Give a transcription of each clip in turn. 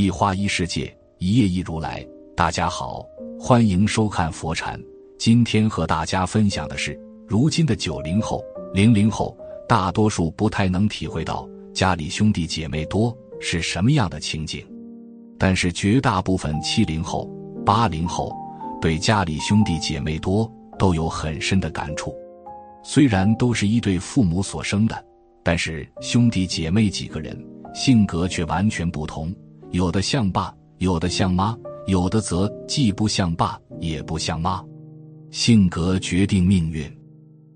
一花一世界，一叶一如来。大家好，欢迎收看佛禅。今天和大家分享的是，如今的九零后、零零后，大多数不太能体会到家里兄弟姐妹多是什么样的情景，但是绝大部分七零后、八零后对家里兄弟姐妹多都有很深的感触。虽然都是一对父母所生的，但是兄弟姐妹几个人性格却完全不同，有的像爸，有的像妈，有的则既不像爸也不像妈。性格决定命运，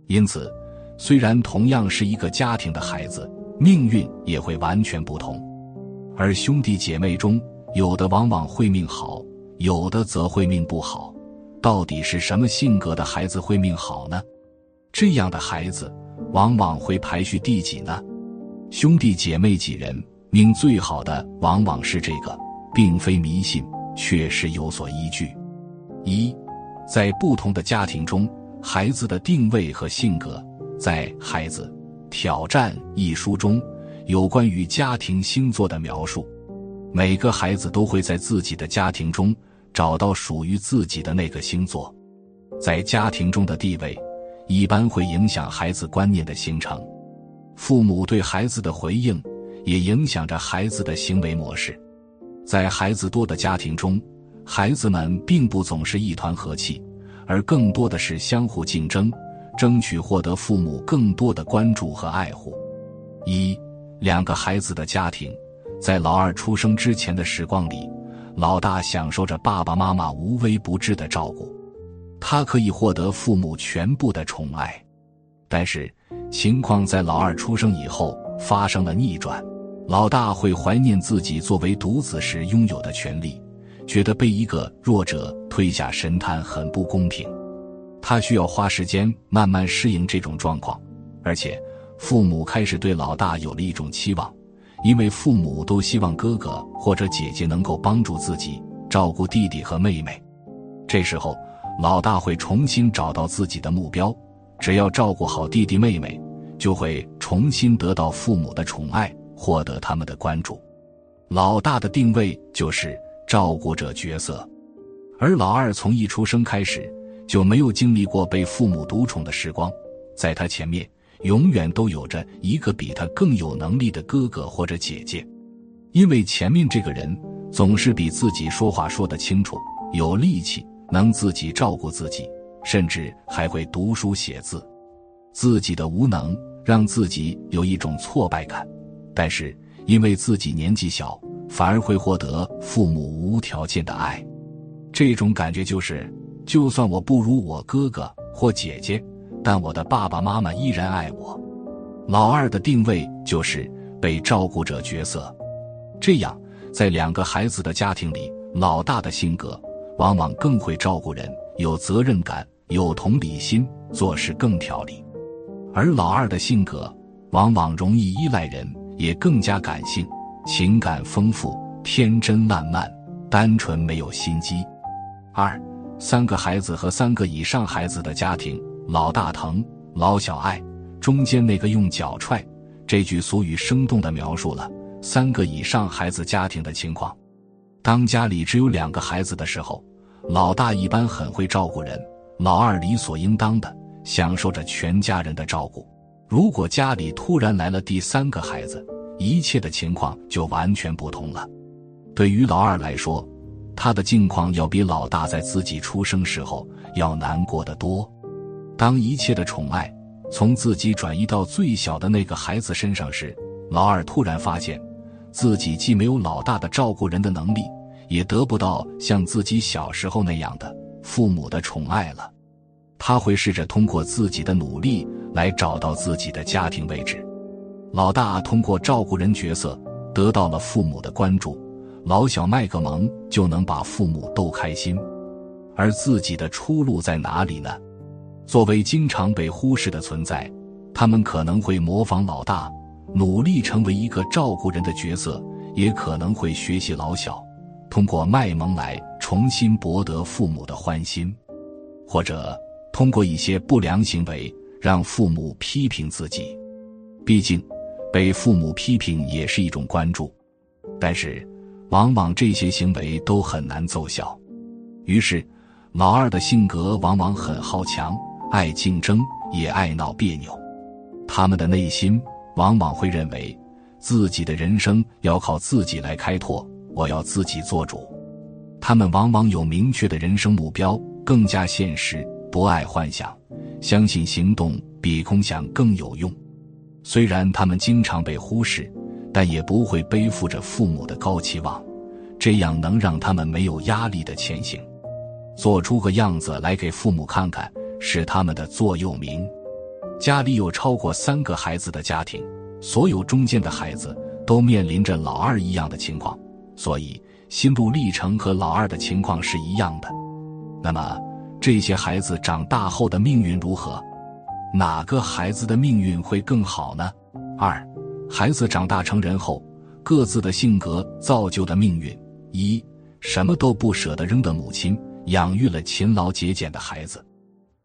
因此，虽然同样是一个家庭的孩子，命运也会完全不同。而兄弟姐妹中，有的往往会命好，有的则会命不好。到底是什么性格的孩子会命好呢？这样的孩子往往会排序第几呢？兄弟姐妹几人命最好的往往是这个，并非迷信，确实有所依据。一，在不同的家庭中，孩子的定位和性格，在《孩子挑战》一书中有关于家庭星座的描述。每个孩子都会在自己的家庭中找到属于自己的那个星座，在家庭中的地位。一般会影响孩子观念的形成，父母对孩子的回应也影响着孩子的行为模式。在孩子多的家庭中，孩子们并不总是一团和气，而更多的是相互竞争，争取获得父母更多的关注和爱护。一两个孩子的家庭，在老二出生之前的时光里，老大享受着爸爸妈妈无微不至的照顾。他可以获得父母全部的宠爱，但是情况在老二出生以后发生了逆转，老大会怀念自己作为独子时拥有的权利，觉得被一个弱者推下神坛很不公平，他需要花时间慢慢适应这种状况，而且父母开始对老大有了一种期望，因为父母都希望哥哥或者姐姐能够帮助自己照顾弟弟和妹妹，这时候。老大会重新找到自己的目标，只要照顾好弟弟妹妹，就会重新得到父母的宠爱，获得他们的关注。老大的定位就是照顾者角色，而老二从一出生开始就没有经历过被父母独宠的时光，在他前面永远都有着一个比他更有能力的哥哥或者姐姐，因为前面这个人总是比自己说话说得清楚，有力气。能自己照顾自己，甚至还会读书写字，自己的无能让自己有一种挫败感，但是因为自己年纪小，反而会获得父母无条件的爱。这种感觉就是，就算我不如我哥哥或姐姐，但我的爸爸妈妈依然爱我。老二的定位就是被照顾者角色，这样在两个孩子的家庭里，老大的性格。往往更会照顾人，有责任感，有同理心，做事更条理；而老二的性格往往容易依赖人，也更加感性，情感丰富，天真烂漫，单纯没有心机。二三个孩子和三个以上孩子的家庭，老大疼，老小爱，中间那个用脚踹。这句俗语生动地描述了三个以上孩子家庭的情况。当家里只有两个孩子的时候，老大一般很会照顾人，老二理所应当的享受着全家人的照顾。如果家里突然来了第三个孩子，一切的情况就完全不同了。对于老二来说，他的境况要比老大在自己出生时候要难过的多。当一切的宠爱从自己转移到最小的那个孩子身上时，老二突然发现。自己既没有老大的照顾人的能力，也得不到像自己小时候那样的父母的宠爱了。他会试着通过自己的努力来找到自己的家庭位置。老大通过照顾人角色得到了父母的关注，老小卖个萌就能把父母逗开心。而自己的出路在哪里呢？作为经常被忽视的存在，他们可能会模仿老大。努力成为一个照顾人的角色，也可能会学习老小，通过卖萌来重新博得父母的欢心，或者通过一些不良行为让父母批评自己。毕竟，被父母批评也是一种关注，但是，往往这些行为都很难奏效。于是，老二的性格往往很好强，爱竞争，也爱闹别扭。他们的内心往往会认为，自己的人生要靠自己来开拓，我要自己做主。他们往往有明确的人生目标，更加现实，不爱幻想，相信行动比空想更有用。虽然他们经常被忽视，但也不会背负着父母的高期望，这样能让他们没有压力的前行，做出个样子来给父母看看，是他们的座右铭。家里有超过三个孩子的家庭，所有中间的孩子都面临着老二一样的情况，所以心路历程和老二的情况是一样的。那么，这些孩子长大后的命运如何？哪个孩子的命运会更好呢？二，孩子长大成人后，各自的性格造就的命运。一，什么都不舍得扔的母亲，养育了勤劳节俭的孩子。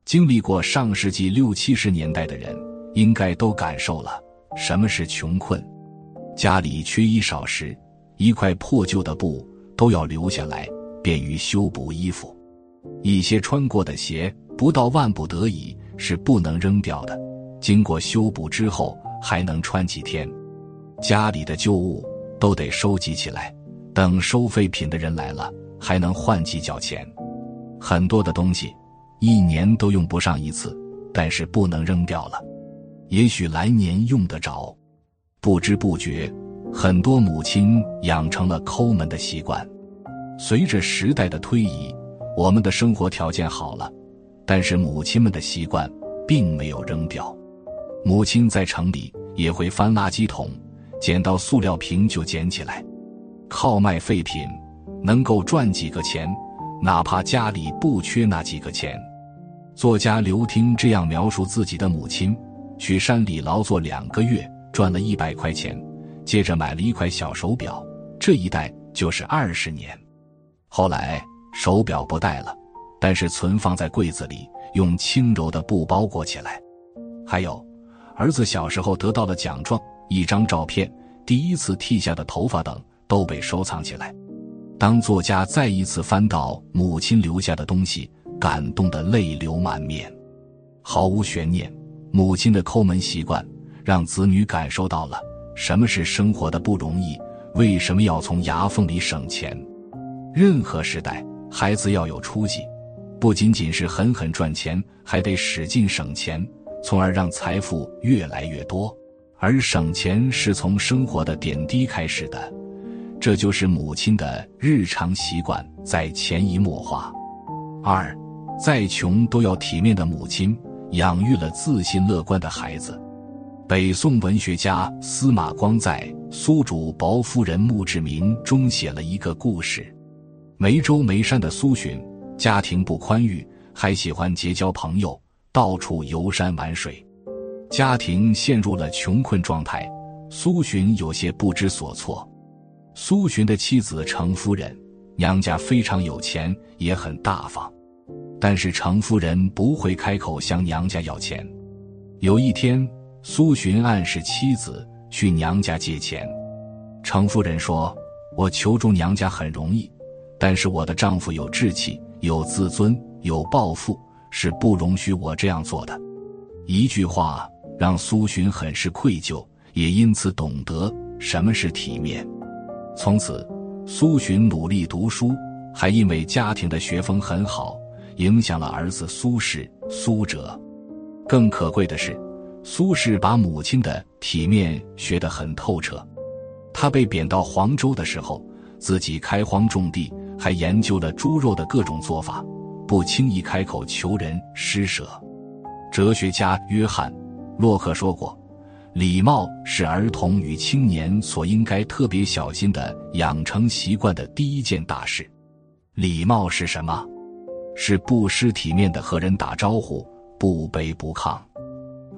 经历过上世纪六七十年代的人，应该都感受了什么是穷困。家里缺衣少食，一块破旧的布都要留下来，便于修补衣服。一些穿过的鞋，不到万不得已。是不能扔掉的，经过修补之后还能穿几天。家里的旧物都得收集起来，等收废品的人来了还能换几角钱。很多的东西一年都用不上一次，但是不能扔掉了，也许来年用得着。不知不觉，很多母亲养成了抠门的习惯。随着时代的推移，我们的生活条件好了。但是母亲们的习惯并没有扔掉，母亲在城里也会翻垃圾桶，捡到塑料瓶就捡起来，靠卖废品能够赚几个钱，哪怕家里不缺那几个钱。作家刘听这样描述自己的母亲：去山里劳作两个月，赚了一百块钱，接着买了一块小手表，这一戴就是二十年。后来手表不戴了。但是存放在柜子里，用轻柔的布包裹起来。还有，儿子小时候得到的奖状、一张照片、第一次剃下的头发等，都被收藏起来。当作家再一次翻到母亲留下的东西，感动得泪流满面。毫无悬念，母亲的抠门习惯让子女感受到了什么是生活的不容易，为什么要从牙缝里省钱。任何时代，孩子要有出息。不仅仅是狠狠赚钱，还得使劲省钱，从而让财富越来越多。而省钱是从生活的点滴开始的，这就是母亲的日常习惯，在潜移默化。二，再穷都要体面的母亲，养育了自信乐观的孩子。北宋文学家司马光在《苏主薄夫人墓志铭》中写了一个故事：眉州眉山的苏洵。家庭不宽裕，还喜欢结交朋友，到处游山玩水，家庭陷入了穷困状态。苏洵有些不知所措。苏洵的妻子程夫人，娘家非常有钱，也很大方，但是程夫人不会开口向娘家要钱。有一天，苏洵暗示妻子去娘家借钱，程夫人说：“我求助娘家很容易，但是我的丈夫有志气。”有自尊，有抱负，是不容许我这样做的。一句话让苏洵很是愧疚，也因此懂得什么是体面。从此，苏洵努力读书，还因为家庭的学风很好，影响了儿子苏轼、苏辙。更可贵的是，苏轼把母亲的体面学得很透彻。他被贬到黄州的时候，自己开荒种地。还研究了猪肉的各种做法，不轻易开口求人施舍。哲学家约翰·洛克说过：“礼貌是儿童与青年所应该特别小心的养成习惯的第一件大事。礼貌是什么？是不失体面的和人打招呼，不卑不亢。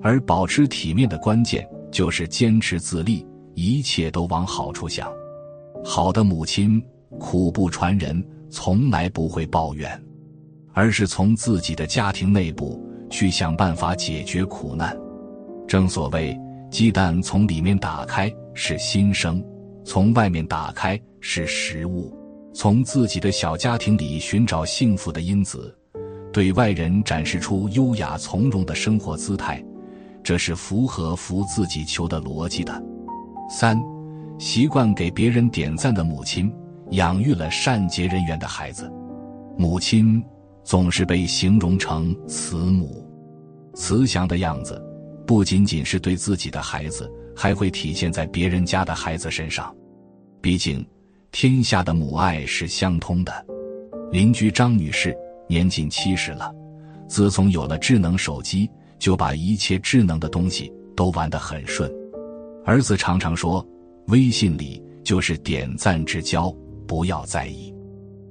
而保持体面的关键就是坚持自立，一切都往好处想。好的母亲。”苦不传人，从来不会抱怨，而是从自己的家庭内部去想办法解决苦难。正所谓，鸡蛋从里面打开是新生，从外面打开是食物，从自己的小家庭里寻找幸福的因子，对外人展示出优雅从容的生活姿态，这是符合服自己求的逻辑的。三，习惯给别人点赞的母亲，养育了善结人缘的孩子。母亲总是被形容成慈母，慈祥的样子，不仅仅是对自己的孩子。还会体现在别人家的孩子身上，毕竟天下的母爱是相通的。邻居张女士年近七十了，自从有了智能手机，就把一切智能的东西都玩得很顺。儿子常常说：“微信里就是点赞之交，不要在意。”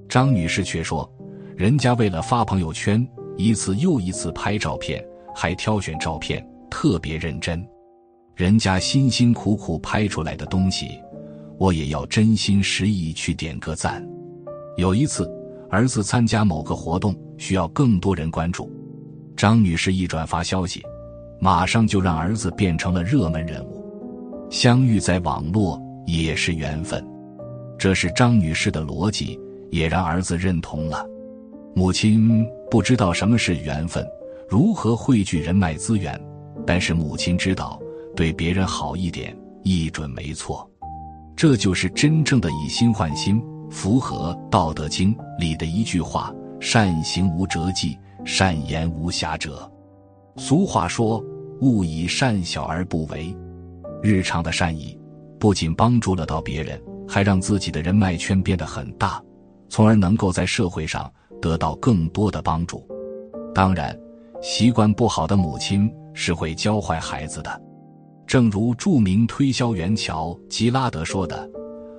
张女士却说：“人家为了发朋友圈，一次又一次拍照片，还挑选照片特别认真。”人家辛辛苦苦拍出来的东西，我也要真心实意去点个赞。有一次，儿子参加某个活动，需要更多人关注，张女士一转发消息，马上就让儿子变成了热门人物。相遇在网络也是缘分，这是张女士的逻辑，也让儿子认同了。母亲不知道什么是缘分，如何汇聚人脉资源，但是母亲知道。对别人好一点，一准没错，这就是真正的以心换心，符合《道德经》里的一句话：“善行无辙迹，善言无瑕谪。”俗话说：“勿以善小而不为。”日常的善意，不仅帮助了到别人，还让自己的人脉圈变得很大，从而能够在社会上得到更多的帮助。当然，习惯不好的母亲是会教坏孩子的。正如著名推销员乔吉拉德说的：“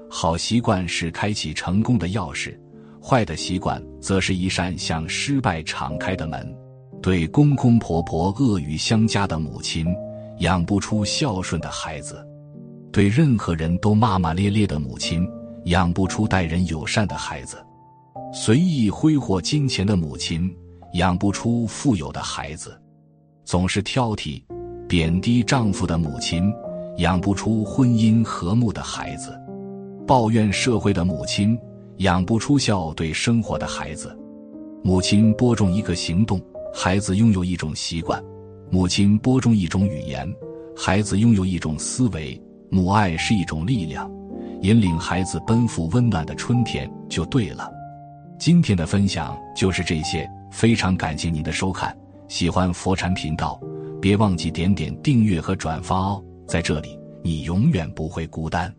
好习惯是开启成功的钥匙，坏的习惯则是一扇向失败敞开的门。”对公公婆婆恶语相加的母亲，养不出孝顺的孩子；对任何人都骂骂咧咧的母亲，养不出待人友善的孩子；随意挥霍金钱的母亲，养不出富有的孩子；总是挑剔。贬低丈夫的母亲，养不出婚姻和睦的孩子；抱怨社会的母亲，养不出孝对生活的孩子。母亲播种一个行动，孩子拥有一种习惯；母亲播种一种语言，孩子拥有一种思维。母爱是一种力量，引领孩子奔赴温暖的春天就对了。今天的分享就是这些，非常感谢您的收看，喜欢佛禅频道。别忘记点点订阅和转发哦，在这里你永远不会孤单。